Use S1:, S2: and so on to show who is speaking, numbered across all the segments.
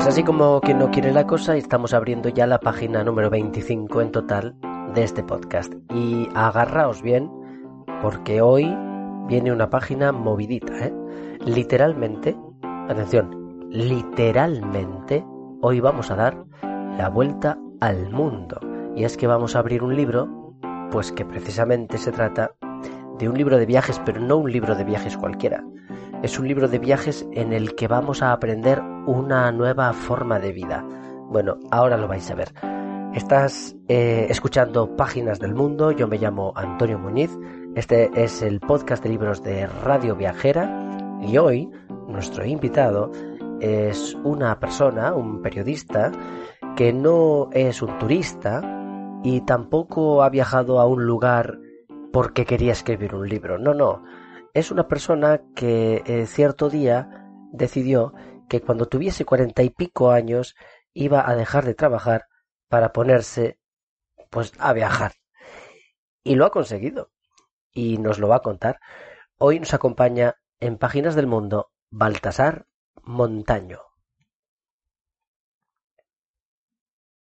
S1: Pues así como que no quiere la cosa, estamos abriendo ya la página número 25 en total de este podcast. Y agarraos bien, porque hoy viene una página movidita, ¿eh? Literalmente, atención, literalmente, hoy vamos a dar la vuelta al mundo. Y es que vamos a abrir un libro, pues que precisamente se trata de un libro de viajes, pero no un libro de viajes cualquiera. Es un libro de viajes en el que vamos a aprender una nueva forma de vida. Bueno, ahora lo vais a ver. Estás eh, escuchando Páginas del Mundo, yo me llamo Antonio Muñiz, este es el podcast de libros de Radio Viajera. Y hoy nuestro invitado es una persona, un periodista, que no es un turista y tampoco ha viajado a un lugar porque quería escribir un libro, no, no, es una persona que eh, cierto día decidió que cuando tuviese cuarenta y pico años iba a dejar de trabajar para ponerse pues a viajar. Y lo ha conseguido. Y nos lo va a contar. Hoy nos acompaña en Páginas del Mundo Baltasar Montaño.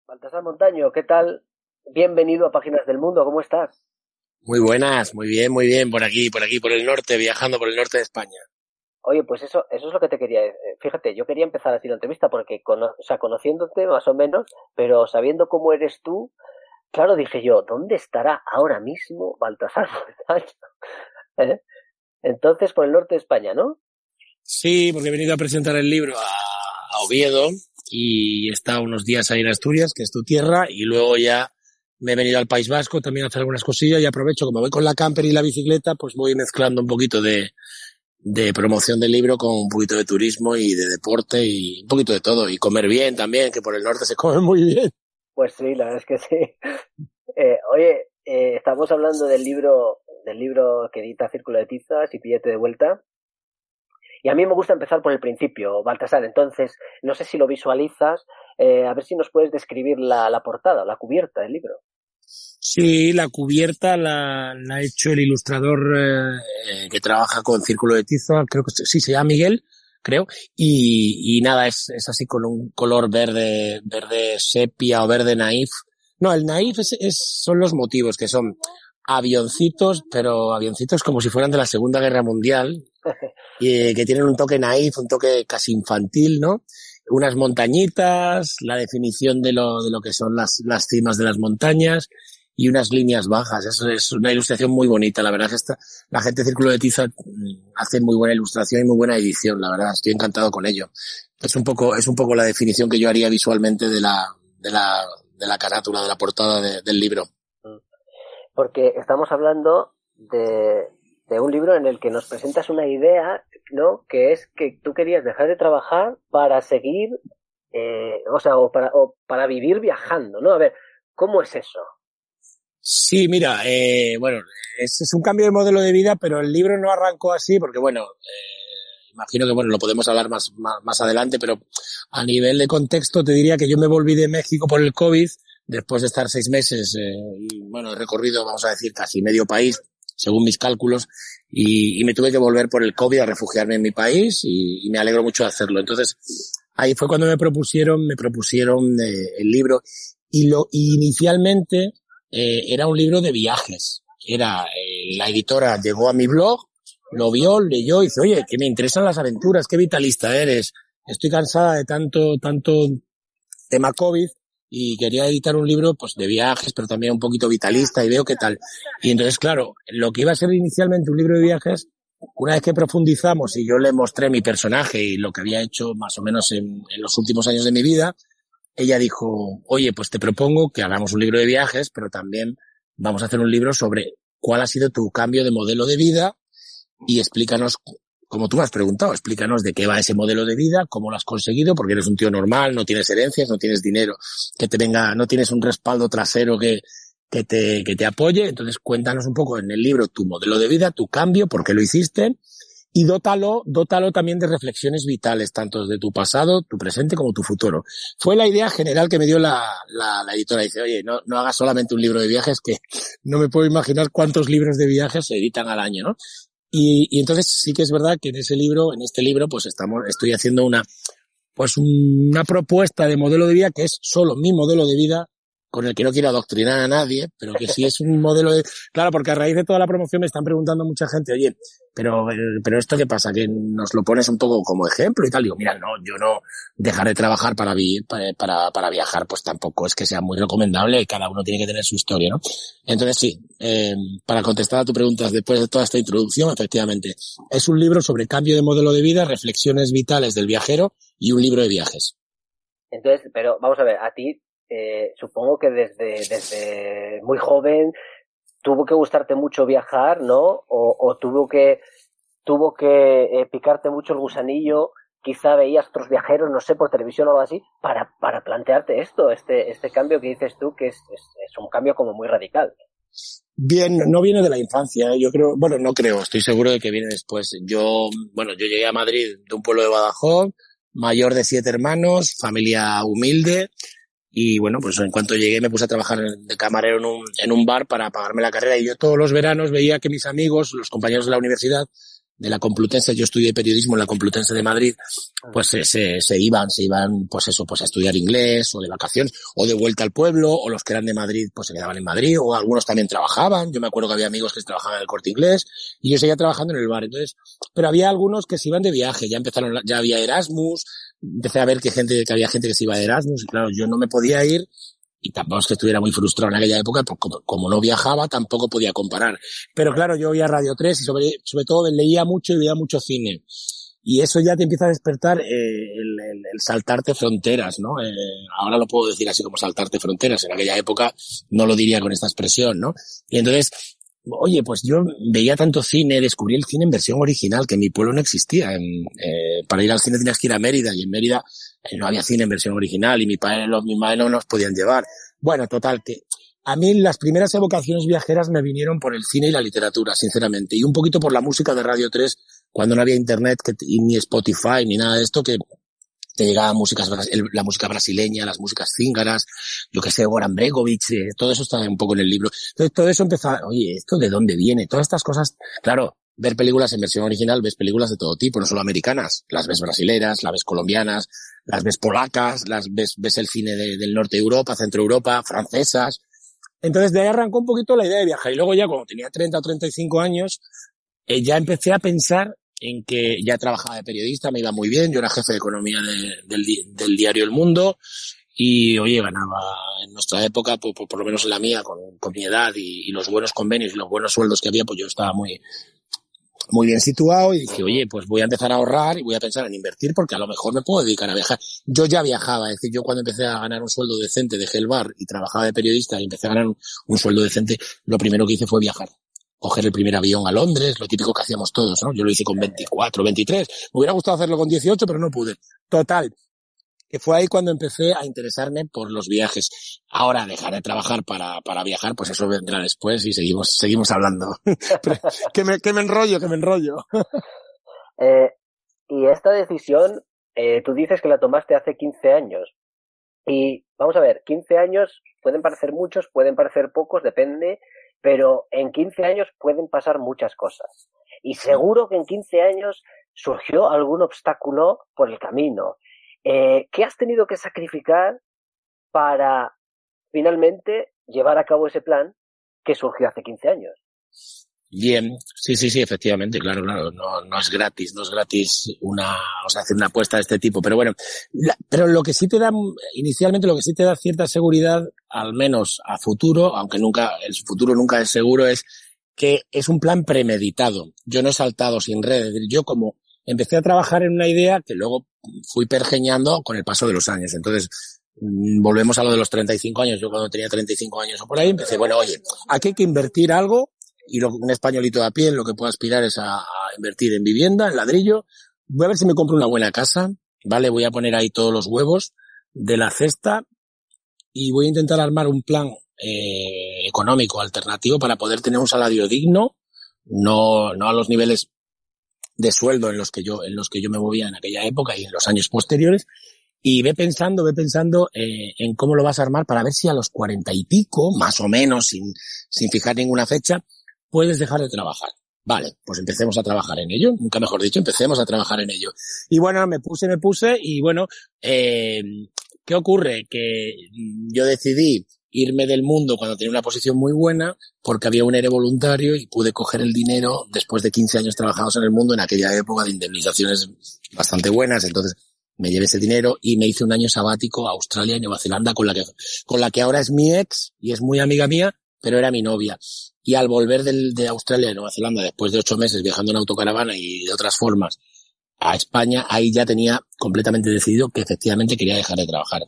S1: Baltasar Montaño, ¿qué tal? Bienvenido a Páginas del Mundo, ¿cómo estás?
S2: Muy buenas, muy bien, muy bien, por aquí, por aquí, por el norte, viajando por el norte de España.
S1: Oye, pues eso, eso es lo que te quería decir. Fíjate, yo quería empezar así la entrevista porque, o sea, conociéndote más o menos, pero sabiendo cómo eres tú, claro, dije yo, ¿dónde estará ahora mismo Baltasar ¿Eh? Entonces, por el norte de España, ¿no?
S2: Sí, porque he venido a presentar el libro a, a Oviedo y estado unos días ahí en Asturias, que es tu tierra, y luego ya me he venido al País Vasco también a hacer algunas cosillas y aprovecho, como voy con la camper y la bicicleta, pues voy mezclando un poquito de, de promoción del libro con un poquito de turismo y de deporte y un poquito de todo. Y comer bien también, que por el norte se come muy bien.
S1: Pues sí, la verdad es que sí. Eh, oye, eh, estamos hablando del libro, del libro que edita Círculo de Tizas y Pillete de Vuelta. Y a mí me gusta empezar por el principio, Baltasar. Entonces, no sé si lo visualizas, eh, a ver si nos puedes describir la, la portada, la cubierta del libro.
S2: Sí, la cubierta la, la ha hecho el ilustrador eh, que trabaja con Círculo de Tizo, creo que sí, se llama Miguel, creo, y, y nada, es, es así con un color verde, verde sepia o verde naif. No, el naif es, es, son los motivos, que son avioncitos, pero avioncitos como si fueran de la Segunda Guerra Mundial, y que tienen un toque naif, un toque casi infantil, ¿no? Unas montañitas, la definición de lo, de lo que son las, las cimas de las montañas, y unas líneas bajas. Eso es una ilustración muy bonita. La verdad es esta, la gente de Círculo de Tiza mm, hace muy buena ilustración y muy buena edición. La verdad, estoy encantado con ello. Es un poco, es un poco la definición que yo haría visualmente de la, de la, de la carátula, de la portada de, del libro.
S1: Porque estamos hablando de, de un libro en el que nos presentas una idea, ¿no? Que es que tú querías dejar de trabajar para seguir, eh, o sea, o para, o para vivir viajando, ¿no? A ver, ¿cómo es eso?
S2: Sí, mira, eh, bueno, es, un cambio de modelo de vida, pero el libro no arrancó así porque, bueno, eh, imagino que, bueno, lo podemos hablar más, más, más, adelante, pero a nivel de contexto te diría que yo me volví de México por el COVID, después de estar seis meses, eh, y, bueno, he recorrido, vamos a decir, casi medio país, según mis cálculos, y, y, me tuve que volver por el COVID a refugiarme en mi país y, y me alegro mucho de hacerlo. Entonces, ahí fue cuando me propusieron, me propusieron eh, el libro y lo, y inicialmente, eh, era un libro de viajes. Era, eh, la editora llegó a mi blog, lo vio, leyó y dice, oye, que me interesan las aventuras, qué vitalista eres. Estoy cansada de tanto, tanto tema COVID y quería editar un libro pues de viajes, pero también un poquito vitalista y veo qué tal. Y entonces, claro, lo que iba a ser inicialmente un libro de viajes, una vez que profundizamos y yo le mostré mi personaje y lo que había hecho más o menos en, en los últimos años de mi vida, ella dijo, oye, pues te propongo que hagamos un libro de viajes, pero también vamos a hacer un libro sobre cuál ha sido tu cambio de modelo de vida y explícanos, como tú me has preguntado, explícanos de qué va ese modelo de vida, cómo lo has conseguido, porque eres un tío normal, no tienes herencias, no tienes dinero, que te venga, no tienes un respaldo trasero que, que te, que te apoye. Entonces cuéntanos un poco en el libro tu modelo de vida, tu cambio, por qué lo hiciste y dótalo, dótalo también de reflexiones vitales, tanto de tu pasado, tu presente como tu futuro. Fue la idea general que me dio la, la, la editora. Dice, oye, no, no hagas solamente un libro de viajes, que no me puedo imaginar cuántos libros de viajes se editan al año, ¿no? Y, y entonces sí que es verdad que en ese libro, en este libro, pues estamos, estoy haciendo una, pues una propuesta de modelo de vida que es solo mi modelo de vida con el que no quiero adoctrinar a nadie, pero que sí es un modelo de... Claro, porque a raíz de toda la promoción me están preguntando mucha gente, oye, pero, pero esto qué pasa, que nos lo pones un poco como ejemplo y tal. Digo, mira, no, yo no dejaré de trabajar para, para, para viajar, pues tampoco es que sea muy recomendable, cada uno tiene que tener su historia, ¿no? Entonces sí, eh, para contestar a tu pregunta después de toda esta introducción, efectivamente, es un libro sobre cambio de modelo de vida, reflexiones vitales del viajero y un libro de viajes.
S1: Entonces, pero vamos a ver, a ti eh, supongo que desde, desde muy joven tuvo que gustarte mucho viajar, ¿no? O, tuvo que, tuvo que eh, picarte mucho el gusanillo, quizá veías otros viajeros, no sé, por televisión o algo así, para, para plantearte esto, este, este cambio que dices tú, que es, es, es un cambio como muy radical.
S2: Bien, no viene de la infancia, ¿eh? yo creo, bueno, no creo, estoy seguro de que viene después. Yo, bueno, yo llegué a Madrid de un pueblo de Badajoz, mayor de siete hermanos, familia humilde, y bueno, pues en cuanto llegué me puse a trabajar de camarero en un, en un bar para pagarme la carrera y yo todos los veranos veía que mis amigos, los compañeros de la universidad, de la Complutense, yo estudié periodismo en la Complutense de Madrid, pues se, se, se, iban, se iban, pues eso, pues a estudiar inglés, o de vacaciones, o de vuelta al pueblo, o los que eran de Madrid, pues se quedaban en Madrid, o algunos también trabajaban, yo me acuerdo que había amigos que trabajaban en el corte inglés, y yo seguía trabajando en el bar, entonces, pero había algunos que se iban de viaje, ya empezaron, ya había Erasmus, empecé a ver que gente, que había gente que se iba de Erasmus, y claro, yo no me podía ir, y tampoco es que estuviera muy frustrado en aquella época, porque como, como, no viajaba tampoco podía comparar. Pero claro, yo oía Radio 3 y sobre, sobre todo leía mucho y veía mucho cine. Y eso ya te empieza a despertar eh, el, el, el, saltarte fronteras, ¿no? Eh, ahora lo puedo decir así como saltarte fronteras. En aquella época no lo diría con esta expresión, ¿no? Y entonces, oye, pues yo veía tanto cine, descubrí el cine en versión original, que en mi pueblo no existía. Eh, para ir al cine tenías que ir a Mérida y en Mérida eh, no había cine en versión original y mi padre, los, mi madre no nos podían llevar. Bueno, total, que a mí las primeras evocaciones viajeras me vinieron por el cine y la literatura, sinceramente, y un poquito por la música de Radio 3, cuando no había internet que, ni Spotify ni nada de esto, que te llegaba músicas, la música brasileña, las músicas cíngaras, yo que sé, Goran Bregovic, eh, todo eso está un poco en el libro. Entonces todo eso empezaba, oye, ¿esto de dónde viene? Todas estas cosas, claro, ver películas en versión original, ves películas de todo tipo, no solo americanas, las ves brasileras, las ves colombianas, las ves polacas, las ves, ves el cine de, del norte de Europa, centro Europa, francesas. Entonces de ahí arrancó un poquito la idea de viajar y luego ya cuando tenía 30 o 35 años, eh, ya empecé a pensar en que ya trabajaba de periodista, me iba muy bien, yo era jefe de economía de, del, del, diario El Mundo y oye, ganaba en nuestra época, por, por, por lo menos en la mía, con, mi edad y, los buenos convenios y los buenos sueldos que había, pues yo estaba muy, muy bien situado y dije, oye, pues voy a empezar a ahorrar y voy a pensar en invertir porque a lo mejor me puedo dedicar a viajar. Yo ya viajaba, es decir, yo cuando empecé a ganar un sueldo decente dejé el bar y trabajaba de periodista y empecé a ganar un sueldo decente, lo primero que hice fue viajar coger el primer avión a Londres, lo típico que hacíamos todos, ¿no? Yo lo hice con 24, 23. Me hubiera gustado hacerlo con 18, pero no pude. Total, que fue ahí cuando empecé a interesarme por los viajes. Ahora dejar de trabajar para, para viajar, pues eso vendrá después y seguimos, seguimos hablando. que, me, que me enrollo, que me enrollo.
S1: eh, y esta decisión, eh, tú dices que la tomaste hace 15 años. Y vamos a ver, 15 años pueden parecer muchos, pueden parecer pocos, depende, pero en 15 años pueden pasar muchas cosas. Y seguro que en 15 años surgió algún obstáculo por el camino eh, ¿Qué has tenido que sacrificar para finalmente llevar a cabo ese plan que surgió hace 15 años?
S2: Bien, sí, sí, sí, efectivamente, claro, claro, no, no es gratis, no es gratis una, o sea, hacer una apuesta de este tipo, pero bueno, la, pero lo que sí te da, inicialmente lo que sí te da cierta seguridad, al menos a futuro, aunque nunca, el futuro nunca es seguro, es que es un plan premeditado. Yo no he saltado sin red, es decir, yo como empecé a trabajar en una idea que luego fui pergeñando con el paso de los años. Entonces, mm, volvemos a lo de los 35 años. Yo cuando tenía 35 años o por ahí empecé, bueno, oye, aquí hay que invertir algo y lo, un españolito de a pie lo que puedo aspirar es a, a, invertir en vivienda, en ladrillo. Voy a ver si me compro una buena casa, ¿vale? Voy a poner ahí todos los huevos de la cesta y voy a intentar armar un plan eh, económico alternativo para poder tener un salario digno, no, no a los niveles de sueldo en los que yo, en los que yo me movía en aquella época y en los años posteriores. Y ve pensando, ve pensando eh, en cómo lo vas a armar para ver si a los cuarenta y pico, más o menos, sin, sin fijar ninguna fecha, puedes dejar de trabajar. Vale, pues empecemos a trabajar en ello, nunca mejor dicho, empecemos a trabajar en ello. Y bueno, me puse, me puse y bueno, eh, ¿qué ocurre? Que yo decidí irme del mundo cuando tenía una posición muy buena porque había un ERE voluntario y pude coger el dinero después de 15 años trabajados en el mundo en aquella época de indemnizaciones bastante buenas. Entonces me llevé ese dinero y me hice un año sabático a Australia y Nueva Zelanda con la que, con la que ahora es mi ex y es muy amiga mía, pero era mi novia. Y al volver del, de Australia y Nueva Zelanda después de ocho meses viajando en autocaravana y de otras formas a España, ahí ya tenía completamente decidido que efectivamente quería dejar de trabajar.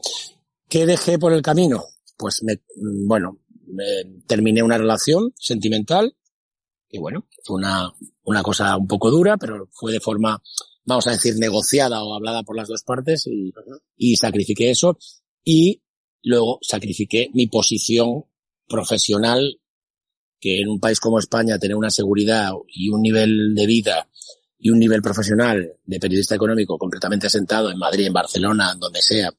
S2: ¿Qué dejé por el camino? pues me, bueno, me terminé una relación sentimental y bueno, fue una, una cosa un poco dura, pero fue de forma, vamos a decir, negociada o hablada por las dos partes y, y sacrifiqué eso y luego sacrifiqué mi posición profesional que en un país como España tener una seguridad y un nivel de vida y un nivel profesional de periodista económico completamente asentado en Madrid, en Barcelona, donde sea,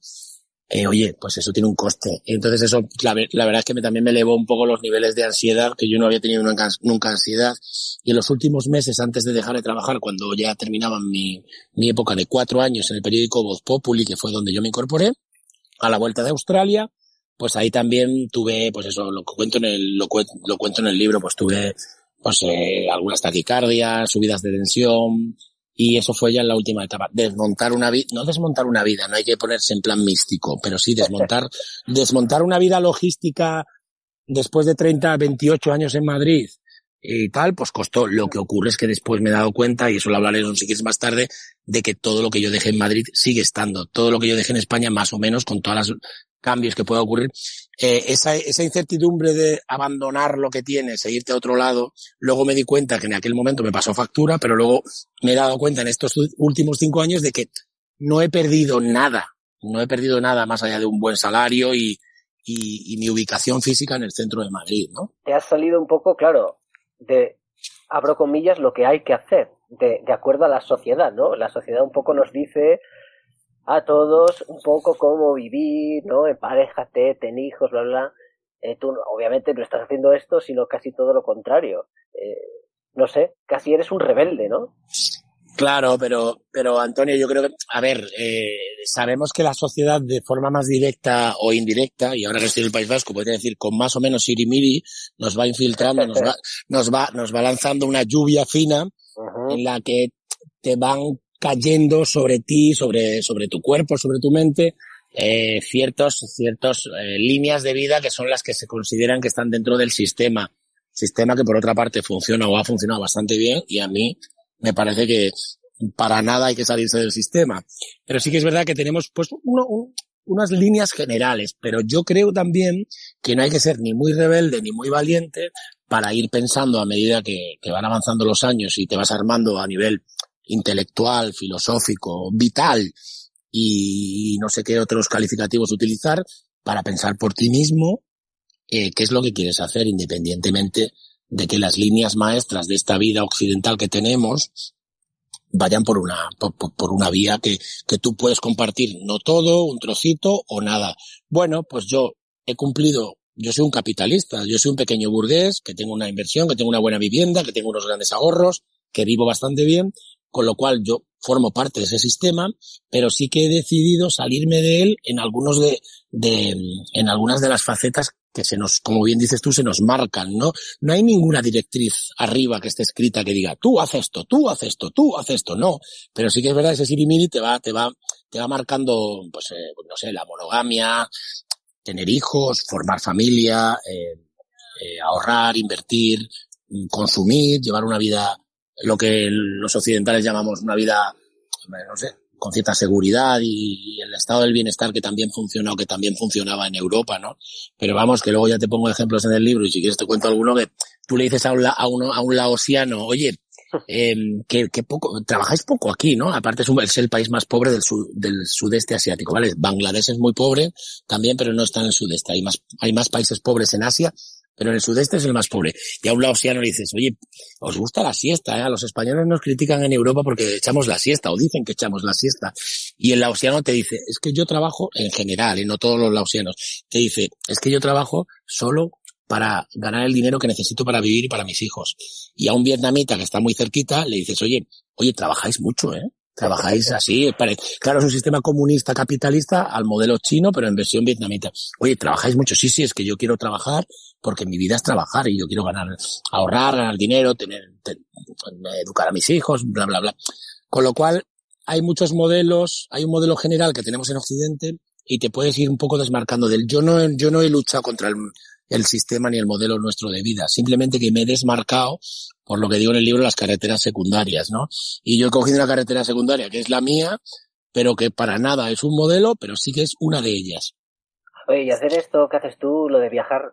S2: eh, oye, pues eso tiene un coste. Entonces eso, la, la, verdad es que me, también me elevó un poco los niveles de ansiedad, que yo no había tenido nunca, nunca, ansiedad. Y en los últimos meses, antes de dejar de trabajar, cuando ya terminaba mi, mi época de cuatro años en el periódico Voz Populi, que fue donde yo me incorporé, a la vuelta de Australia, pues ahí también tuve, pues eso, lo cuento en el, lo, lo cuento en el libro, pues tuve, pues eh, algunas taquicardias, subidas de tensión, y eso fue ya en la última etapa. Desmontar una vida, no desmontar una vida, no hay que ponerse en plan místico, pero sí desmontar, desmontar una vida logística después de 30, 28 años en Madrid y tal, pues costó. Lo que ocurre es que después me he dado cuenta, y eso lo hablaré un quieres más tarde, de que todo lo que yo dejé en Madrid sigue estando. Todo lo que yo dejé en España, más o menos, con todas las cambios que pueda ocurrir, eh, esa, esa incertidumbre de abandonar lo que tienes e irte a otro lado, luego me di cuenta que en aquel momento me pasó factura, pero luego me he dado cuenta en estos últimos cinco años de que no he perdido nada, no he perdido nada más allá de un buen salario y, y, y mi ubicación física en el centro de Madrid, ¿no?
S1: Te has salido un poco, claro, de, abro comillas, lo que hay que hacer, de, de acuerdo a la sociedad, ¿no? La sociedad un poco nos dice a todos un poco cómo vivir, ¿no? Emparejate, ten hijos, bla, bla. Eh, tú obviamente no estás haciendo esto, sino casi todo lo contrario. Eh, no sé, casi eres un rebelde, ¿no?
S2: Claro, pero, pero Antonio, yo creo que, a ver, eh, sabemos que la sociedad de forma más directa o indirecta, y ahora que estoy en el País Vasco, podría decir con más o menos sirimiri, nos va infiltrando, nos va, nos va, nos va lanzando una lluvia fina en la que te van cayendo sobre ti, sobre, sobre tu cuerpo, sobre tu mente, eh, ciertos, ciertos eh, líneas de vida que son las que se consideran que están dentro del sistema. Sistema que por otra parte funciona o ha funcionado bastante bien y a mí me parece que para nada hay que salirse del sistema. Pero sí que es verdad que tenemos pues unas líneas generales, pero yo creo también que no hay que ser ni muy rebelde ni muy valiente para ir pensando a medida que, que van avanzando los años y te vas armando a nivel intelectual, filosófico, vital y no sé qué otros calificativos utilizar para pensar por ti mismo eh, qué es lo que quieres hacer independientemente de que las líneas maestras de esta vida occidental que tenemos vayan por una, por, por, una vía que, que tú puedes compartir, no todo, un trocito o nada. Bueno, pues yo he cumplido, yo soy un capitalista, yo soy un pequeño burgués, que tengo una inversión, que tengo una buena vivienda, que tengo unos grandes ahorros, que vivo bastante bien, con lo cual yo formo parte de ese sistema, pero sí que he decidido salirme de él en algunos de, de, en algunas de las facetas que se nos, como bien dices tú, se nos marcan, ¿no? No hay ninguna directriz arriba que esté escrita que diga, tú haces esto, tú haces esto, tú haces esto, no. Pero sí que es verdad, ese sirimiri te va, te va, te va marcando, pues, eh, no sé, la monogamia, tener hijos, formar familia, eh, eh, ahorrar, invertir, consumir, llevar una vida lo que los occidentales llamamos una vida, no sé, con cierta seguridad y, el estado del bienestar que también funciona o que también funcionaba en Europa, ¿no? Pero vamos, que luego ya te pongo ejemplos en el libro y si quieres te cuento alguno que tú le dices a un, a uno, a un laosiano, oye, eh, que, que, poco, trabajáis poco aquí, ¿no? Aparte es, un, es el país más pobre del, del sudeste asiático, ¿vale? Bangladesh es muy pobre también, pero no está en el sudeste. Hay más, hay más países pobres en Asia pero en el sudeste es el más pobre. Y a un laosiano le dices, oye, os gusta la siesta, ¿eh? Los españoles nos critican en Europa porque echamos la siesta o dicen que echamos la siesta. Y el laosiano te dice, es que yo trabajo en general, y no todos los laosianos, te dice, es que yo trabajo solo para ganar el dinero que necesito para vivir y para mis hijos. Y a un vietnamita que está muy cerquita le dices, oye, oye, trabajáis mucho, ¿eh? Trabajáis así, claro, es un sistema comunista capitalista al modelo chino, pero en versión vietnamita. Oye, trabajáis mucho, sí, sí, es que yo quiero trabajar porque mi vida es trabajar y yo quiero ganar, ahorrar, ganar dinero, tener, educar a mis hijos, bla, bla, bla. Con lo cual, hay muchos modelos, hay un modelo general que tenemos en Occidente y te puedes ir un poco desmarcando del yo no, yo no he luchado contra el, el sistema ni el modelo nuestro de vida, simplemente que me he desmarcado por lo que digo en el libro, las carreteras secundarias, ¿no? Y yo he cogido una carretera secundaria que es la mía, pero que para nada es un modelo, pero sí que es una de ellas.
S1: Oye, y hacer esto que haces tú, lo de viajar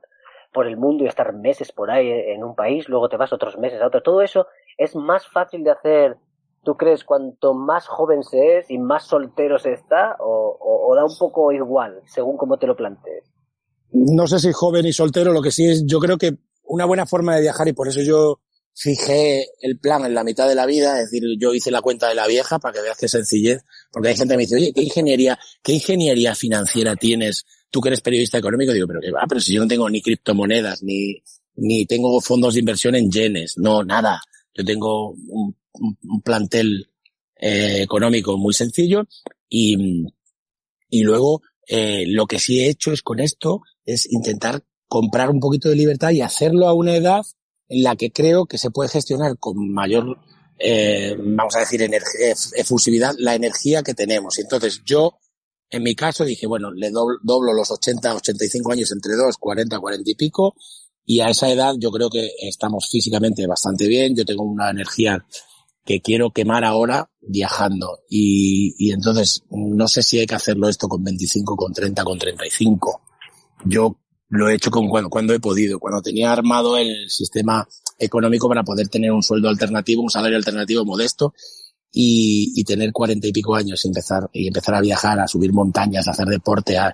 S1: por el mundo y estar meses por ahí en un país, luego te vas otros meses a otro, todo eso es más fácil de hacer, ¿tú crees, cuanto más joven se es y más soltero se está, o, o da un poco igual, según cómo te lo plantees?
S2: No sé si joven y soltero, lo que sí es, yo creo que una buena forma de viajar, y por eso yo fijé el plan en la mitad de la vida, es decir, yo hice la cuenta de la vieja para que veas qué sencillez, porque hay gente que me dice, oye, ¿qué ingeniería, qué ingeniería financiera tienes? Tú que eres periodista económico, digo, pero que va, pero si yo no tengo ni criptomonedas, ni, ni tengo fondos de inversión en yenes, no, nada. Yo tengo un, plantel eh, económico muy sencillo y, y luego eh, lo que sí he hecho es con esto es intentar comprar un poquito de libertad y hacerlo a una edad en la que creo que se puede gestionar con mayor, eh, vamos a decir, efusividad la energía que tenemos. Entonces yo, en mi caso, dije, bueno, le doblo, los 80, 85 años entre 2, 40, 40 y pico. Y a esa edad yo creo que estamos físicamente bastante bien. Yo tengo una energía que quiero quemar ahora viajando. Y, y entonces no sé si hay que hacerlo esto con 25, con 30, con 35. Yo lo he hecho con cuando, cuando he podido, cuando tenía armado el sistema económico para poder tener un sueldo alternativo, un salario alternativo modesto y, y tener cuarenta y pico años y empezar, y empezar a viajar, a subir montañas, a hacer deporte, a,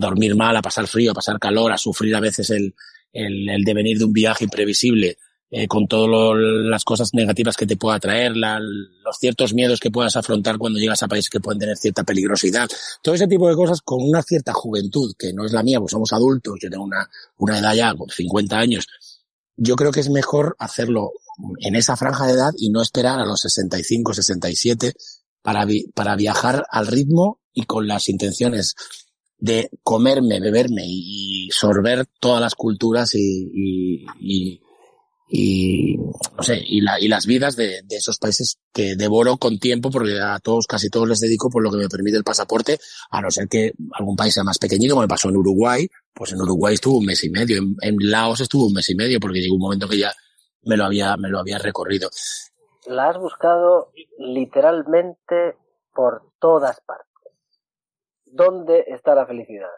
S2: dormir mal, a pasar frío, a pasar calor, a sufrir a veces el, el, devenir de un viaje imprevisible eh, con todas las cosas negativas que te pueda traer, la, los ciertos miedos que puedas afrontar cuando llegas a países que pueden tener cierta peligrosidad. Todo ese tipo de cosas con una cierta juventud, que no es la mía, pues somos adultos, yo tengo una, una edad ya, 50 años. Yo creo que es mejor hacerlo en esa franja de edad y no esperar a los 65, 67 para, para viajar al ritmo y con las intenciones de comerme, beberme y, sorber todas las culturas y, y, y y no sé, y, la, y las vidas de, de, esos países que devoro con tiempo porque a todos, casi todos les dedico por lo que me permite el pasaporte, a no ser que algún país sea más pequeñito, como me pasó en Uruguay, pues en Uruguay estuvo un mes y medio, en, en Laos estuvo un mes y medio porque llegó un momento que ya me lo había, me lo había recorrido.
S1: La has buscado literalmente por todas partes. ¿Dónde está la felicidad?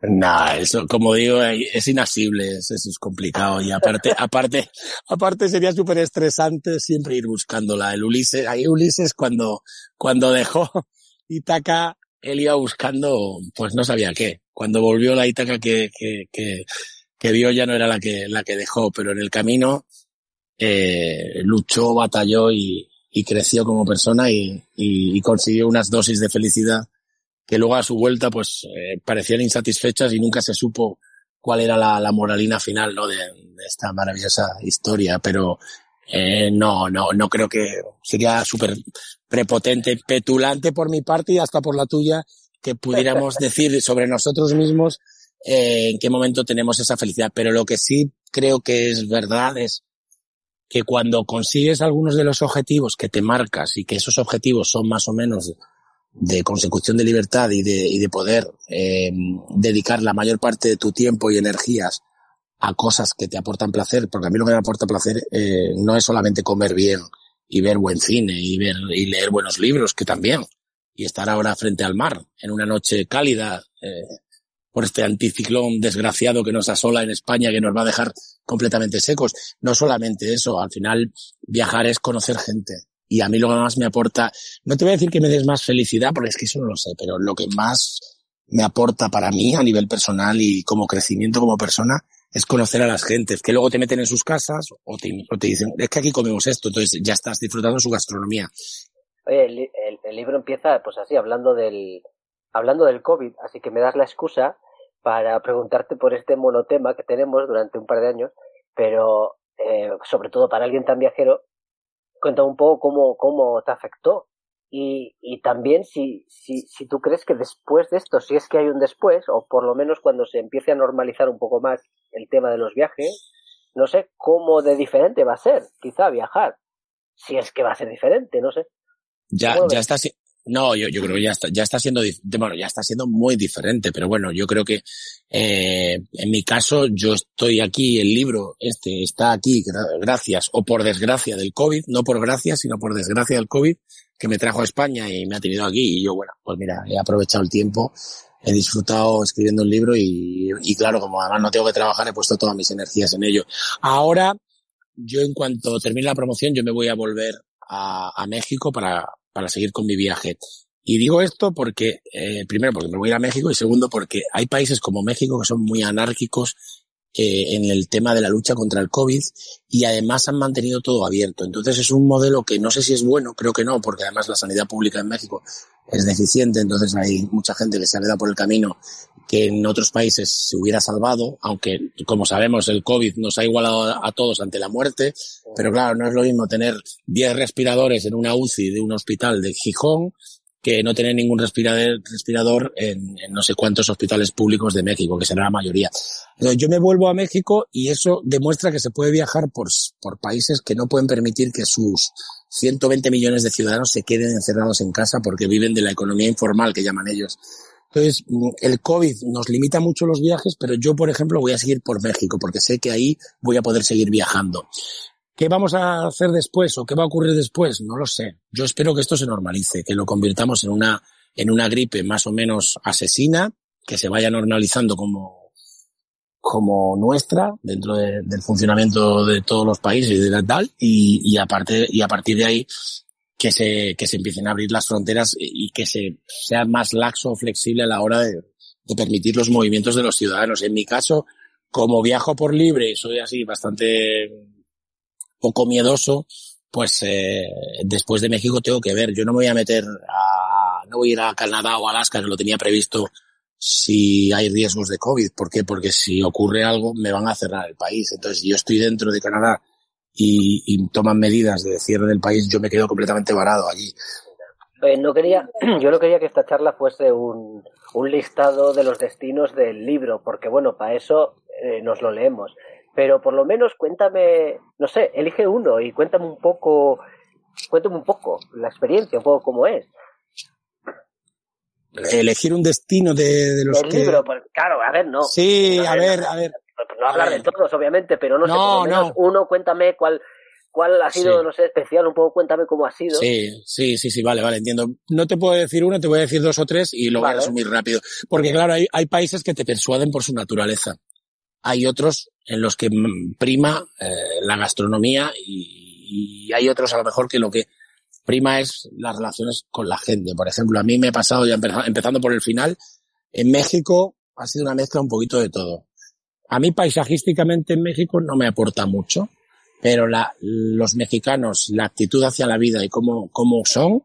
S2: Nah, eso, como digo, es inasible, eso, es complicado. Y aparte, aparte, aparte sería súper estresante siempre ir buscándola. El Ulises, ahí Ulises cuando, cuando dejó Itaca, él iba buscando, pues no sabía qué. Cuando volvió la Itaca que, que, que, que vio ya no era la que, la que dejó, pero en el camino, eh, luchó, batalló y, y creció como persona y, y, y consiguió unas dosis de felicidad que luego a su vuelta pues eh, parecían insatisfechas y nunca se supo cuál era la, la moralina final ¿no? de, de, esta maravillosa historia, pero eh, no, no, no creo que sería súper prepotente, petulante por mi parte y hasta por la tuya que pudiéramos decir sobre nosotros mismos eh, en qué momento tenemos esa felicidad. Pero lo que sí creo que es verdad es que cuando consigues algunos de los objetivos que te marcas y que esos objetivos son más o menos de consecución de libertad y de, y de poder eh, dedicar la mayor parte de tu tiempo y energías a cosas que te aportan placer, porque a mí lo que me aporta placer eh, no es solamente comer bien y ver buen cine y ver y leer buenos libros, que también, y estar ahora frente al mar en una noche cálida eh, por este anticiclón desgraciado que nos asola en España, que nos va a dejar completamente secos. No solamente eso, al final viajar es conocer gente, y a mí lo que más me aporta, no te voy a decir que me des más felicidad, porque es que eso no lo sé, pero lo que más me aporta para mí a nivel personal y como crecimiento como persona es conocer a las gentes, que luego te meten en sus casas o te, te dicen, es que aquí comemos esto, entonces ya estás disfrutando su gastronomía.
S1: Oye, el, libro empieza pues así, hablando del, hablando del COVID, así que me das la excusa para preguntarte por este monotema que tenemos durante un par de años, pero eh, sobre todo para alguien tan viajero, cuenta un poco cómo, cómo te afectó y, y también si, si, si tú crees que después de esto, si es que hay un después, o por lo menos cuando se empiece a normalizar un poco más el tema de los viajes, no sé cómo de diferente va a ser, quizá viajar. Si es que va a ser diferente, no sé.
S2: Ya, ya está, no, yo, yo creo que ya está, ya está siendo, bueno, ya está siendo muy diferente, pero bueno, yo creo que, eh, en mi caso, yo estoy aquí, el libro este está aquí gracias o por desgracia del COVID, no por gracia, sino por desgracia del COVID, que me trajo a España y me ha tenido aquí. Y yo, bueno, pues mira, he aprovechado el tiempo, he disfrutado escribiendo un libro y, y claro, como además no tengo que trabajar, he puesto todas mis energías en ello. Ahora, yo en cuanto termine la promoción, yo me voy a volver a, a México para, para seguir con mi viaje. Y digo esto porque, eh, primero porque me voy a México y segundo porque hay países como México que son muy anárquicos eh, en el tema de la lucha contra el COVID y además han mantenido todo abierto. Entonces es un modelo que no sé si es bueno, creo que no, porque además la sanidad pública en México es deficiente, entonces hay mucha gente que se ha quedado por el camino que en otros países se hubiera salvado, aunque como sabemos el COVID nos ha igualado a todos ante la muerte, pero claro, no es lo mismo tener 10 respiradores en una UCI de un hospital de Gijón que no tener ningún respirador, en, no sé cuántos hospitales públicos de México, que será la mayoría. Entonces, yo me vuelvo a México y eso demuestra que se puede viajar por, por países que no pueden permitir que sus 120 millones de ciudadanos se queden encerrados en casa porque viven de la economía informal que llaman ellos. Entonces, mm, el COVID nos limita mucho los viajes, pero yo, por ejemplo, voy a seguir por México porque sé que ahí voy a poder seguir viajando. ¿Qué vamos a hacer después o qué va a ocurrir después? No lo sé. Yo espero que esto se normalice, que lo convirtamos en una, en una gripe más o menos asesina, que se vaya normalizando como, como nuestra dentro del funcionamiento de todos los países y de tal, y, y aparte, y a partir de ahí que se, que se empiecen a abrir las fronteras y que se sea más laxo o flexible a la hora de, de permitir los movimientos de los ciudadanos. En mi caso, como viajo por libre, soy así bastante poco miedoso, pues eh, después de México tengo que ver. Yo no me voy a meter a, no voy a ir a Canadá o Alaska, que lo tenía previsto si hay riesgos de COVID. ¿Por qué? Porque si ocurre algo me van a cerrar el país. Entonces, yo estoy dentro de Canadá y, y, toman medidas de cierre del país, yo me quedo completamente varado allí.
S1: Eh, no quería, yo no quería que esta charla fuese un, un listado de los destinos del libro, porque bueno, para eso eh, nos lo leemos. Pero por lo menos cuéntame, no sé, elige uno y cuéntame un poco, cuéntame un poco la experiencia, un poco cómo es.
S2: Elegir un destino de, de los
S1: El libro, pues, claro, a ver, no.
S2: Sí, a ver, a ver
S1: no hablar de todos, obviamente, pero no, sé, por lo menos uno, cuéntame cuál, cuál ha sido, sí. no sé, especial, un poco cuéntame cómo ha sido.
S2: Sí, sí, sí, sí, vale, vale, entiendo. No te puedo decir uno, te voy a decir dos o tres y lo vale. voy a resumir rápido. Porque claro, hay, hay países que te persuaden por su naturaleza. Hay otros en los que prima eh, la gastronomía y, y hay otros a lo mejor que lo que prima es las relaciones con la gente. Por ejemplo, a mí me ha pasado ya empezando por el final, en México ha sido una mezcla un poquito de todo. A mí paisajísticamente en México no me aporta mucho, pero la, los mexicanos, la actitud hacia la vida y cómo, cómo son,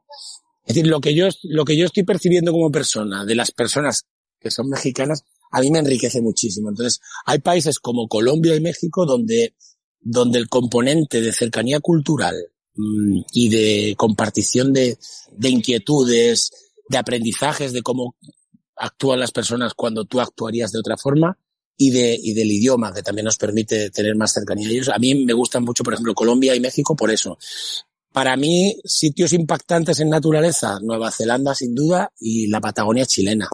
S2: es decir, lo que yo, lo que yo estoy percibiendo como persona de las personas que son mexicanas, a mí me enriquece muchísimo. Entonces, hay países como Colombia y México donde, donde el componente de cercanía cultural mmm, y de compartición de, de inquietudes, de aprendizajes de cómo actúan las personas cuando tú actuarías de otra forma, y, de, y del idioma, que también nos permite tener más cercanía a ellos. A mí me gustan mucho, por ejemplo, Colombia y México por eso. Para mí, sitios impactantes en naturaleza, Nueva Zelanda sin duda y la Patagonia chilena.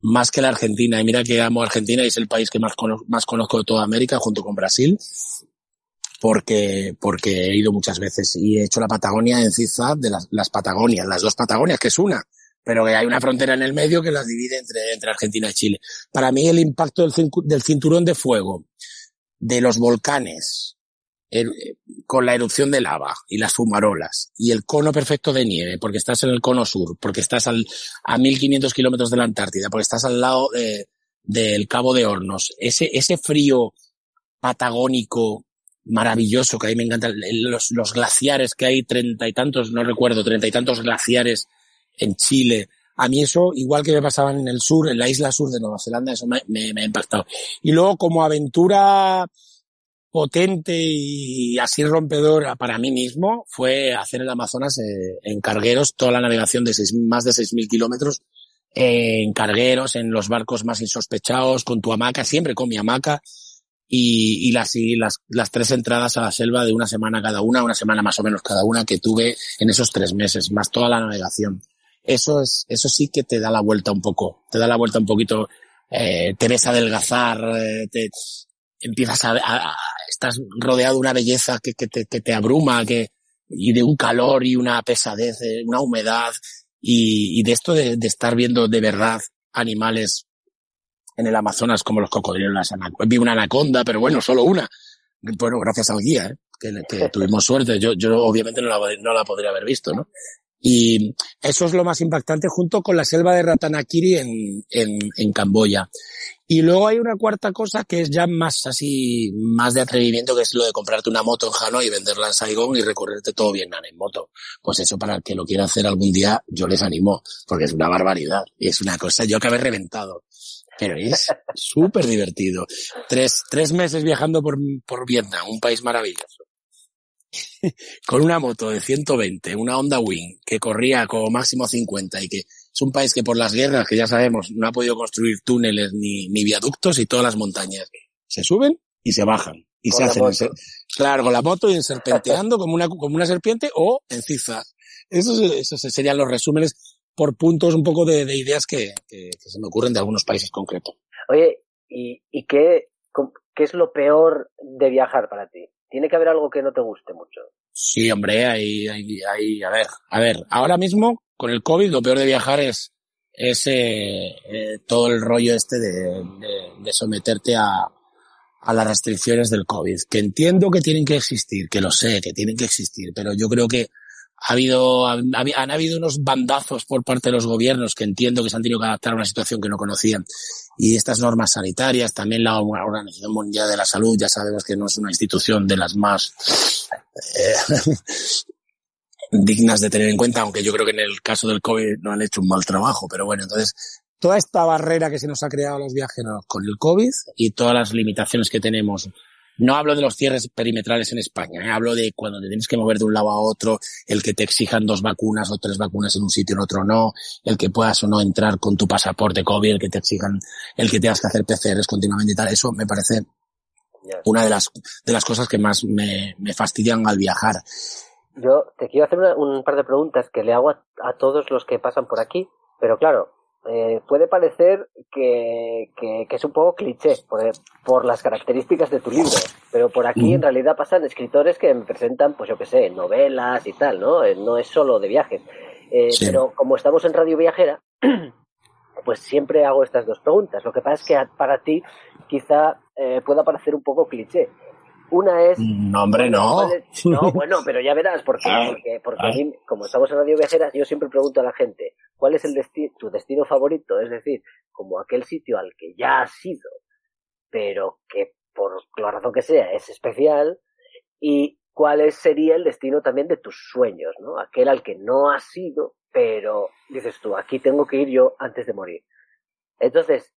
S2: Más que la Argentina. Y mira que amo Argentina y es el país que más, conozco, más conozco de toda América junto con Brasil. Porque, porque he ido muchas veces y he hecho la Patagonia en Cizad de las Patagonias, las dos Patagonias, que es una pero que hay una frontera en el medio que las divide entre, entre Argentina y Chile. Para mí el impacto del, cinturón de fuego, de los volcanes, el, con la erupción de lava y las fumarolas y el cono perfecto de nieve, porque estás en el cono sur, porque estás al, a 1500 kilómetros de la Antártida, porque estás al lado de, del Cabo de Hornos, ese, ese frío patagónico maravilloso que a mí me encanta, los glaciares que hay treinta y tantos, no recuerdo, treinta y tantos glaciares en Chile, a mí eso, igual que me pasaba en el sur, en la isla sur de Nueva Zelanda, eso me, me, ha impactado. Y luego como aventura potente y así rompedora para mí mismo fue hacer el Amazonas eh, en cargueros, toda la navegación de seis, más de 6.000 kilómetros eh, en cargueros, en los barcos más insospechados, con tu hamaca, siempre con mi hamaca, y, y, las, y las, las tres entradas a la selva de una semana cada una, una semana más o menos cada una que tuve en esos tres meses, más toda la navegación. Eso es, eso sí que te da la vuelta un poco, te da la vuelta un poquito, eh, te ves adelgazar, eh, te, empiezas a, a, estás rodeado de una belleza que, que, te, que te abruma, que, y de un calor y una pesadez, eh, una humedad, y, y de esto de, de estar viendo de verdad animales en el Amazonas como los cocodrilos, las. Vi una anaconda, pero bueno, solo una. Bueno, gracias al guía, ¿eh? que, que, tuvimos suerte. Yo, yo obviamente no la, no la podría haber visto, ¿no? Y eso es lo más impactante junto con la selva de Ratanakiri en, en, en Camboya. Y luego hay una cuarta cosa que es ya más así, más de atrevimiento, que es lo de comprarte una moto en Hanoi y venderla en Saigón y recorrerte todo Vietnam en moto. Pues eso para el que lo quiera hacer algún día, yo les animo, porque es una barbaridad. Y es una cosa, yo acabé reventado. Pero es súper divertido. Tres, tres meses viajando por, por Vietnam, un país maravilloso. Con una moto de 120, una Honda Wing, que corría como máximo 50 y que es un país que por las guerras, que ya sabemos, no ha podido construir túneles ni, ni viaductos y todas las montañas se suben y se bajan. Y se hacen, en, claro, con la moto y en serpenteando como una, como una serpiente o en zigzag. Esos, esos serían los resúmenes por puntos un poco de, de ideas que, que, que, se me ocurren de algunos países concretos.
S1: Oye, ¿y, y qué, qué es lo peor de viajar para ti? Tiene que haber algo que no te guste mucho.
S2: Sí, hombre, hay, hay, hay, a ver, a ver, ahora mismo con el COVID lo peor de viajar es, es eh, eh, todo el rollo este de, de, de someterte a, a las restricciones del COVID, que entiendo que tienen que existir, que lo sé, que tienen que existir, pero yo creo que ha habido, han, habido unos bandazos por parte de los gobiernos que entiendo que se han tenido que adaptar a una situación que no conocían. Y estas normas sanitarias, también la Organización Mundial de la Salud, ya sabemos que no es una institución de las más eh, dignas de tener en cuenta, aunque yo creo que en el caso del COVID no han hecho un mal trabajo. Pero bueno, entonces, toda esta barrera que se nos ha creado a los viajeros con el COVID y todas las limitaciones que tenemos no hablo de los cierres perimetrales en España, ¿eh? hablo de cuando te tienes que mover de un lado a otro, el que te exijan dos vacunas o tres vacunas en un sitio y en otro no, el que puedas o no entrar con tu pasaporte COVID, el que te exijan, el que tengas que hacer PCRs continuamente y tal. Eso me parece una de las, de las cosas que más me, me fastidian al viajar.
S1: Yo te quiero hacer una, un par de preguntas que le hago a, a todos los que pasan por aquí, pero claro, eh, puede parecer que, que, que, es un poco cliché por, por, las características de tu libro, pero por aquí en realidad pasan escritores que me presentan, pues yo que sé, novelas y tal, ¿no? Eh, no es solo de viajes. Eh, sí. Pero como estamos en Radio Viajera, pues siempre hago estas dos preguntas. Lo que pasa es que para ti quizá eh, pueda parecer un poco cliché. Una es.
S2: No, hombre, no.
S1: No, bueno, pero ya verás, porque, porque, porque a mí, como estamos en Radio Viajera, yo siempre pregunto a la gente, ¿cuál es el desti tu destino favorito? Es decir, como aquel sitio al que ya has ido, pero que por la razón que sea es especial, y cuál es, sería el destino también de tus sueños, ¿no? Aquel al que no has ido, pero dices tú, aquí tengo que ir yo antes de morir. Entonces,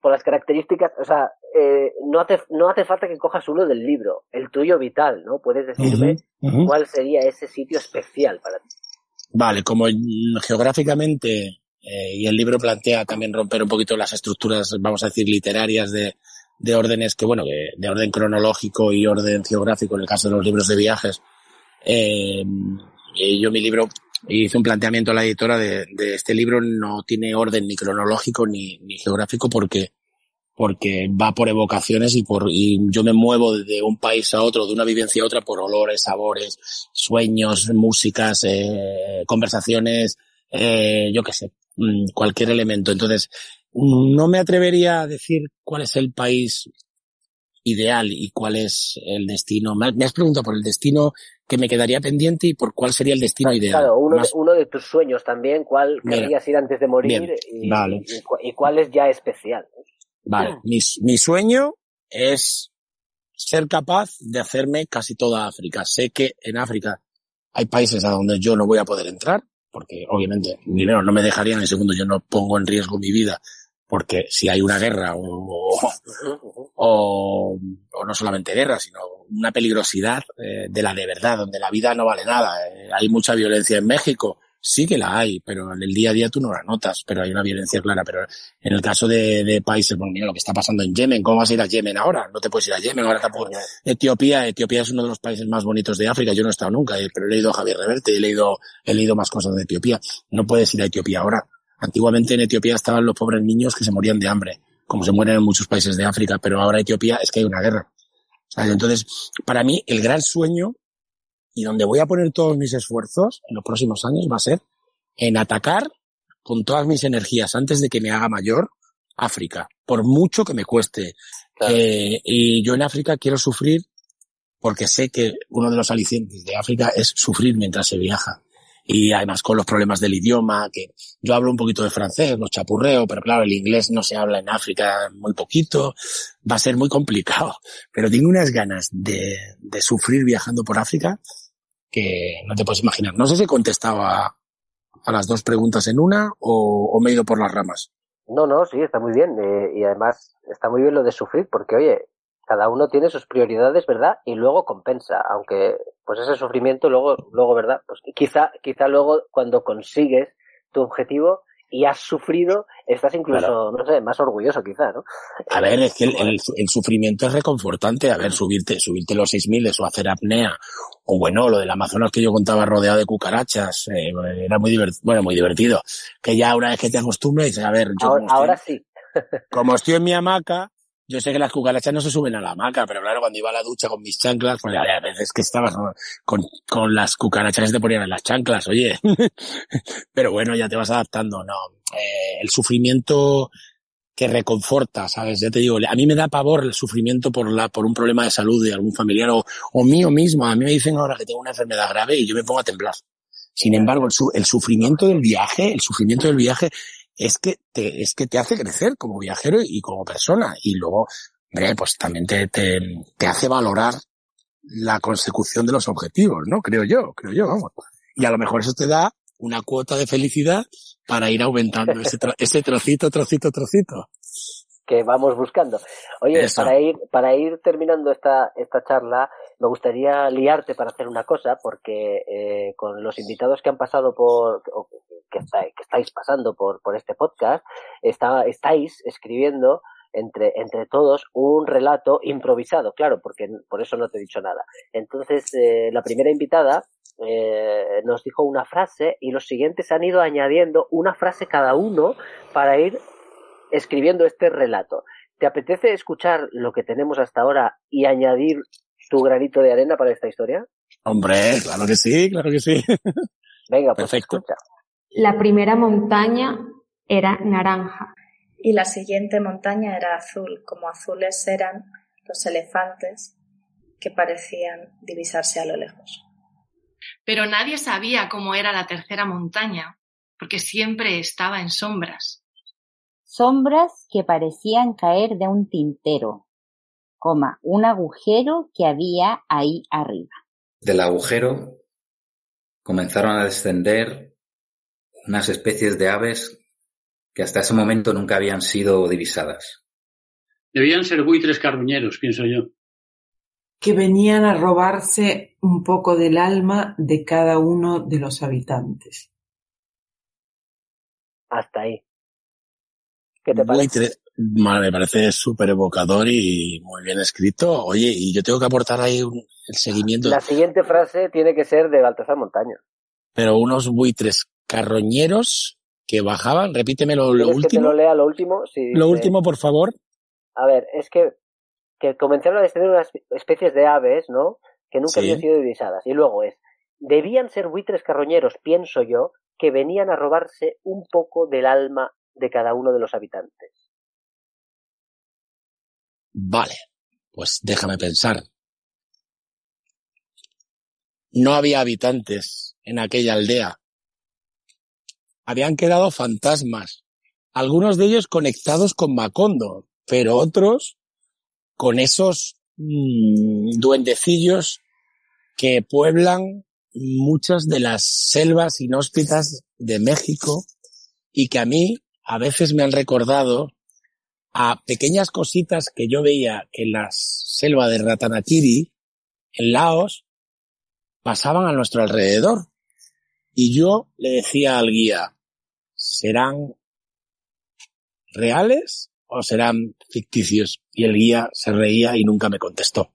S1: por las características, o sea, eh, no, hace, no hace falta que cojas uno del libro, el tuyo vital, ¿no? Puedes decirme uh -huh, uh -huh. cuál sería ese sitio especial para ti.
S2: Vale, como geográficamente, eh, y el libro plantea también romper un poquito las estructuras, vamos a decir, literarias de, de órdenes que, bueno, que de orden cronológico y orden geográfico en el caso de los libros de viajes. Eh, yo mi libro hice un planteamiento a la editora de, de, este libro no tiene orden ni cronológico ni, ni geográfico porque porque va por evocaciones y por y yo me muevo de un país a otro, de una vivencia a otra por olores, sabores, sueños, músicas, eh, conversaciones, eh, yo qué sé, mm, cualquier elemento. Entonces, no me atrevería a decir cuál es el país ideal y cuál es el destino. Me has preguntado por el destino que me quedaría pendiente y por cuál sería el destino ideal.
S1: Claro, uno, Más... de, uno de tus sueños también, cuál Mira, querrías ir antes de morir y,
S2: vale.
S1: y, y, cuál es ya especial.
S2: Vale, mi, mi sueño es ser capaz de hacerme casi toda África. Sé que en África hay países a donde yo no voy a poder entrar porque obviamente, primero, no me dejarían, en segundo, yo no pongo en riesgo mi vida, porque si hay una guerra o, o, o no solamente guerra, sino una peligrosidad eh, de la de verdad, donde la vida no vale nada. Eh, hay mucha violencia en México, Sí que la hay, pero en el día a día tú no la notas, pero hay una violencia clara. Pero en el caso de, de países, bueno, mira lo que está pasando en Yemen, ¿cómo vas a ir a Yemen ahora? No te puedes ir a Yemen, ahora tampoco. Etiopía, Etiopía es uno de los países más bonitos de África, yo no he estado nunca, eh, pero he leído Javier Reverte, he leído, he leído más cosas de Etiopía. No puedes ir a Etiopía ahora. Antiguamente en Etiopía estaban los pobres niños que se morían de hambre, como se mueren en muchos países de África, pero ahora Etiopía es que hay una guerra. Entonces, para mí, el gran sueño y donde voy a poner todos mis esfuerzos en los próximos años va a ser en atacar con todas mis energías antes de que me haga mayor África, por mucho que me cueste. Eh, y yo en África quiero sufrir porque sé que uno de los alicientes de África es sufrir mientras se viaja. Y además con los problemas del idioma, que yo hablo un poquito de francés, los chapurreo, pero claro, el inglés no se habla en África muy poquito, va a ser muy complicado. Pero tengo unas ganas de, de sufrir viajando por África que no te puedes imaginar. No sé si contestaba a las dos preguntas en una o, me he ido por las ramas?
S1: No, no, sí, está muy bien. Eh, y además está muy bien lo de sufrir, porque oye, cada uno tiene sus prioridades, ¿verdad? Y luego compensa, aunque pues ese sufrimiento luego, luego, ¿verdad? Pues quizá, quizá luego cuando consigues tu objetivo, y has sufrido, estás incluso, no sé, más orgulloso quizá, ¿no?
S2: A ver, es que el, el, sufrimiento es reconfortante. A ver, subirte, subirte los 6000 o hacer apnea, o bueno, lo del Amazonas que yo contaba rodeado de cucarachas, eh, era muy divertido, bueno, muy divertido. Que ya una vez que te acostumbras, a ver,
S1: yo ahora sí.
S2: como estoy en mi hamaca, yo sé que las cucarachas no se suben a la hamaca, pero claro, cuando iba a la ducha con mis chanclas, pues a veces que estabas con, con las cucarachas te ponían en las chanclas, oye. pero bueno, ya te vas adaptando, no. Eh, el sufrimiento que reconforta, ¿sabes? Ya te digo, a mí me da pavor el sufrimiento por la, por un problema de salud de algún familiar o, o mío mismo. A mí me dicen ahora que tengo una enfermedad grave y yo me pongo a temblar. Sin embargo, el, el sufrimiento del viaje, el sufrimiento del viaje es que te, es que te hace crecer como viajero y como persona. Y luego, pues también te, te, te hace valorar la consecución de los objetivos, ¿no? Creo yo, creo yo, vamos. Y a lo mejor eso te da una cuota de felicidad para ir aumentando ese, ese trocito, trocito, trocito.
S1: Que vamos buscando. Oye, para ir, para ir terminando esta, esta charla, me gustaría liarte para hacer una cosa, porque eh, con los invitados que han pasado por, que, que estáis pasando por, por este podcast, está, estáis escribiendo entre, entre todos un relato improvisado, claro, porque por eso no te he dicho nada. Entonces, eh, la primera invitada eh, nos dijo una frase y los siguientes han ido añadiendo una frase cada uno para ir escribiendo este relato. ¿Te apetece escuchar lo que tenemos hasta ahora y añadir tu granito de arena para esta historia?
S2: Hombre, claro que sí, claro que sí.
S1: Venga, pues Perfecto. escucha.
S3: La primera montaña era naranja.
S4: Y la siguiente montaña era azul, como azules eran los elefantes que parecían divisarse a lo lejos.
S3: Pero nadie sabía cómo era la tercera montaña, porque siempre estaba en sombras.
S5: Sombras que parecían caer de un tintero, coma, un agujero que había ahí arriba.
S6: Del agujero comenzaron a descender unas especies de aves que hasta ese momento nunca habían sido divisadas.
S7: Debían ser buitres carruñeros, pienso yo.
S8: Que venían a robarse un poco del alma de cada uno de los habitantes.
S1: Hasta ahí. ¿Qué te parece?
S2: me parece súper evocador y muy bien escrito. Oye, y yo tengo que aportar ahí el seguimiento.
S1: La siguiente frase tiene que ser de Baltasar Montaña.
S2: Pero unos buitres carroñeros que bajaban, repíteme lo, último.
S1: Que te lo lea lo último?
S2: lo último, por favor.
S1: A ver, es que, que comenzaron a descender unas especies de aves, ¿no? Que nunca habían sido divisadas. Y luego es, debían ser buitres carroñeros, pienso yo, que venían a robarse un poco del alma de cada uno de los habitantes.
S2: Vale, pues déjame pensar. No había habitantes en aquella aldea habían quedado fantasmas, algunos de ellos conectados con Macondo, pero otros con esos mm, duendecillos que pueblan muchas de las selvas inhóspitas de México y que a mí a veces me han recordado a pequeñas cositas que yo veía que en la selva de Ratanakiri, en Laos, pasaban a nuestro alrededor. Y yo le decía al guía, ¿serán reales o serán ficticios? Y el guía se reía y nunca me contestó.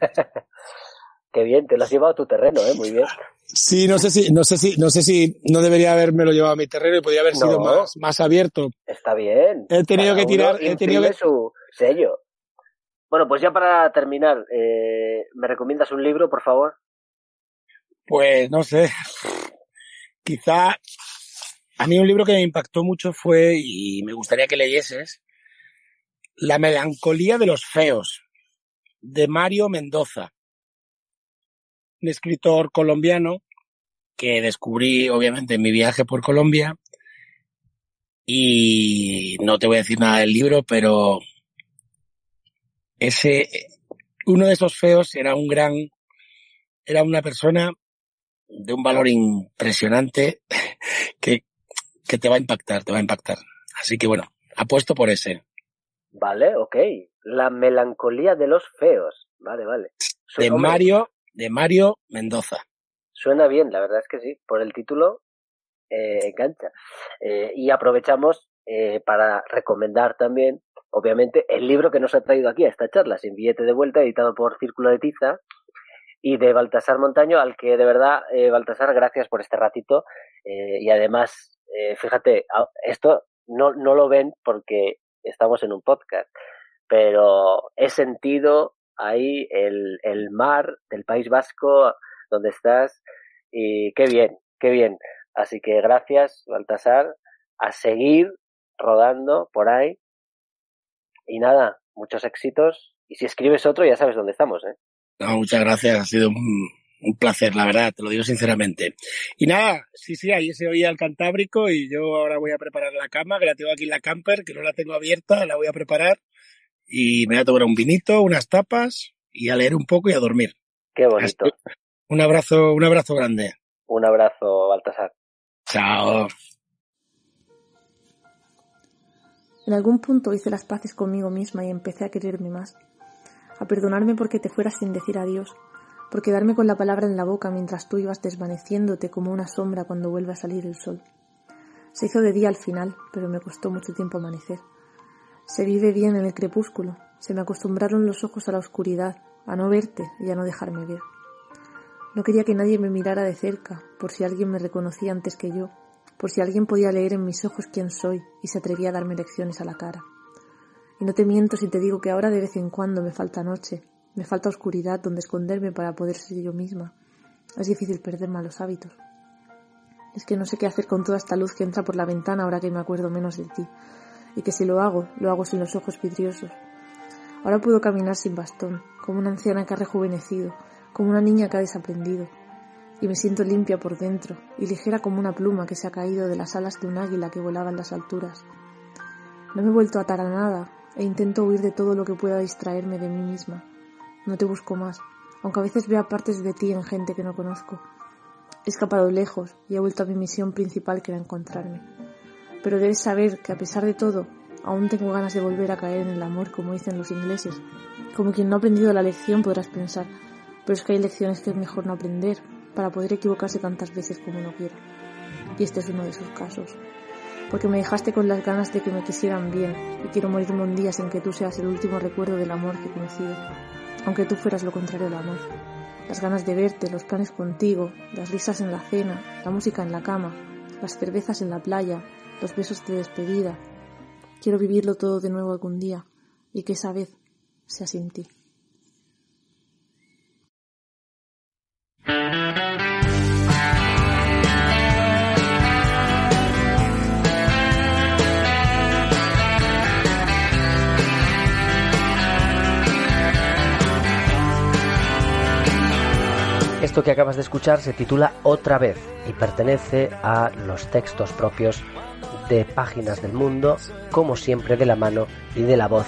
S1: Qué bien, te lo has llevado a tu terreno, ¿eh? Muy bien.
S2: Sí, no sé si, no sé si, no sé si no debería haberme lo llevado a mi terreno y podría haber sido más, más abierto.
S1: Está bien.
S2: He tenido
S1: Cada
S2: que tirar, he tenido que,
S1: su sello. Bueno, pues ya para terminar, eh, ¿me recomiendas un libro, por favor?
S2: pues no sé, quizá a mí un libro que me impactó mucho fue, y me gustaría que leyeses, La melancolía de los feos, de Mario Mendoza, un escritor colombiano que descubrí obviamente en mi viaje por Colombia y no te voy a decir nada del libro, pero ese, uno de esos feos era un gran, era una persona de un valor impresionante que, que te va a impactar, te va a impactar. Así que bueno, apuesto por ese.
S1: Vale, ok. La melancolía de los feos. Vale, vale. Su-
S2: De Mario, de Mario Mendoza.
S1: Suena bien, la verdad es que sí. Por el título, eh, engancha. Eh, y aprovechamos eh, para recomendar también, obviamente, el libro que nos ha traído aquí a esta charla, Sin billete de vuelta, editado por Círculo de Tiza, y de Baltasar Montaño, al que de verdad, Baltasar, gracias por este ratito. Y además, fíjate, esto no, no lo ven porque estamos en un podcast, pero he sentido ahí el, el mar del País Vasco donde estás y qué bien, qué bien. Así que gracias, Baltasar, a seguir rodando por ahí. Y nada, muchos éxitos. Y si escribes otro, ya sabes dónde estamos, ¿eh?
S2: No, muchas gracias, ha sido un, un placer, la verdad, te lo digo sinceramente. Y nada, sí, sí, ahí se oía el Cantábrico y yo ahora voy a preparar la cama, que la tengo aquí en la camper, que no la tengo abierta, la voy a preparar y me voy a tomar un vinito, unas tapas y a leer un poco y a dormir.
S1: Qué bonito.
S2: Así- Un abrazo, un abrazo grande.
S1: Un abrazo, Baltasar.
S2: Chao.
S9: En algún punto hice las paces conmigo misma y empecé a quererme más, a perdonarme porque te fueras sin decir adiós, por quedarme con la palabra en la boca mientras tú ibas desvaneciéndote como una sombra cuando vuelve a salir el sol. Se hizo de día al final, pero me costó mucho tiempo amanecer. Se vive bien en el crepúsculo, se me acostumbraron los ojos a la oscuridad, a no verte y a no dejarme ver. No quería que nadie me mirara de cerca, por si alguien me reconocía antes que yo, por si alguien podía leer en mis ojos quién soy y se atrevía a darme lecciones a la cara. Y no te miento si te digo que ahora de vez en cuando me falta noche, me falta oscuridad donde esconderme para poder ser yo misma. Es difícil perder malos hábitos. Es que no sé qué hacer con toda esta luz que entra por la ventana ahora que me acuerdo menos de ti, y que si lo hago, lo hago sin los ojos vidriosos. Ahora puedo caminar sin bastón, como una anciana que ha rejuvenecido, como una niña que ha desaprendido, y me siento limpia por dentro y ligera como una pluma que se ha caído de las alas de un águila que volaba en las alturas. No me he vuelto a atar a nada e intento huir de todo lo que pueda distraerme de mí misma. No te busco más, aunque a veces vea partes de ti en gente que no conozco. He escapado lejos y he vuelto a mi misión principal que era encontrarme. Pero debes saber que a pesar de todo, aún tengo ganas de volver a caer en el amor como dicen los ingleses. Como quien no ha aprendido la lección podrás pensar, pero es que hay lecciones que es mejor no aprender para poder equivocarse tantas veces como uno quiera. Y este es uno de esos casos. Porque me dejaste con las ganas de que me quisieran bien y quiero morirme un día sin que tú seas el último recuerdo del amor que he conocido. Aunque tú fueras lo contrario del amor. Las ganas de verte, los planes contigo, las risas en la cena, la música en la cama, las cervezas en la playa, los besos de despedida. Quiero vivirlo todo de nuevo algún día y que esa vez sea sin ti.
S1: Esto que acabas de escuchar se titula Otra vez y pertenece a los textos propios de Páginas del Mundo, como siempre de la mano y de la voz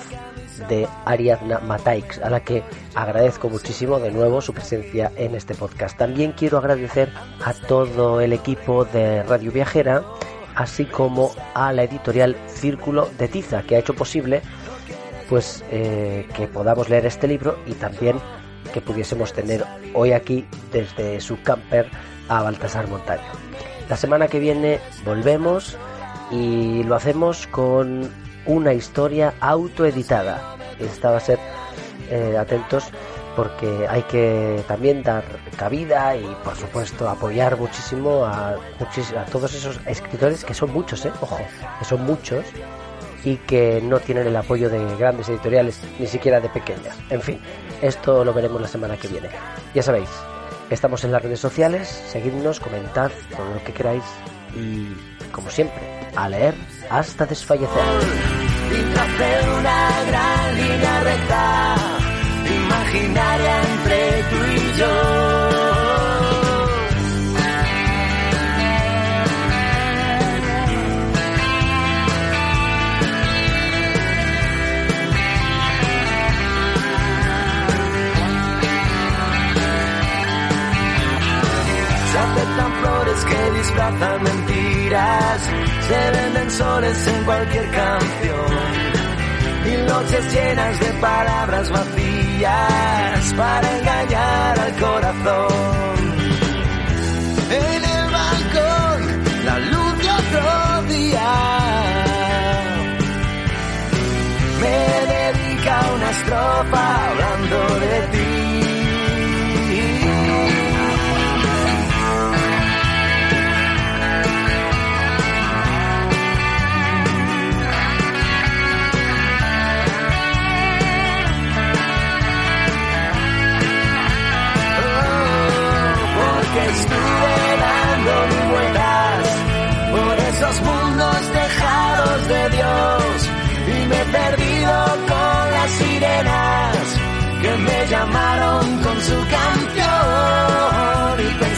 S10: de Ariadna Mataix, a la que agradezco muchísimo de nuevo su presencia en este podcast. También quiero agradecer a todo el equipo de Radio Viajera, así como a la editorial Círculo de Tiza, que ha hecho posible pues eh, que podamos leer este libro y también que pudiésemos tener hoy aquí desde su camper a Baltasar Montaño. La semana que viene volvemos y lo hacemos con una historia autoeditada. Esta va a ser eh, atentos porque hay que también dar cabida y por supuesto apoyar muchísimo a, a todos esos escritores que son muchos, ¿eh? ojo, que son muchos y que no tienen el apoyo de grandes editoriales, ni siquiera de pequeñas. En fin, esto lo veremos la semana que viene. Ya sabéis, estamos en las redes sociales, seguidnos, comentad todo lo que queráis y, como siempre, a leer hasta desfallecer. una gran línea recta, imaginaria entre tú y yo. disfrazan se venden soles en cualquier canción. Y noches llenas de palabras vacías para engañar al corazón.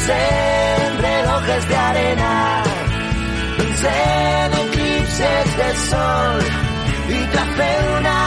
S10: Pensé en relojes de arena, pensé en eclipses de sol y tracé una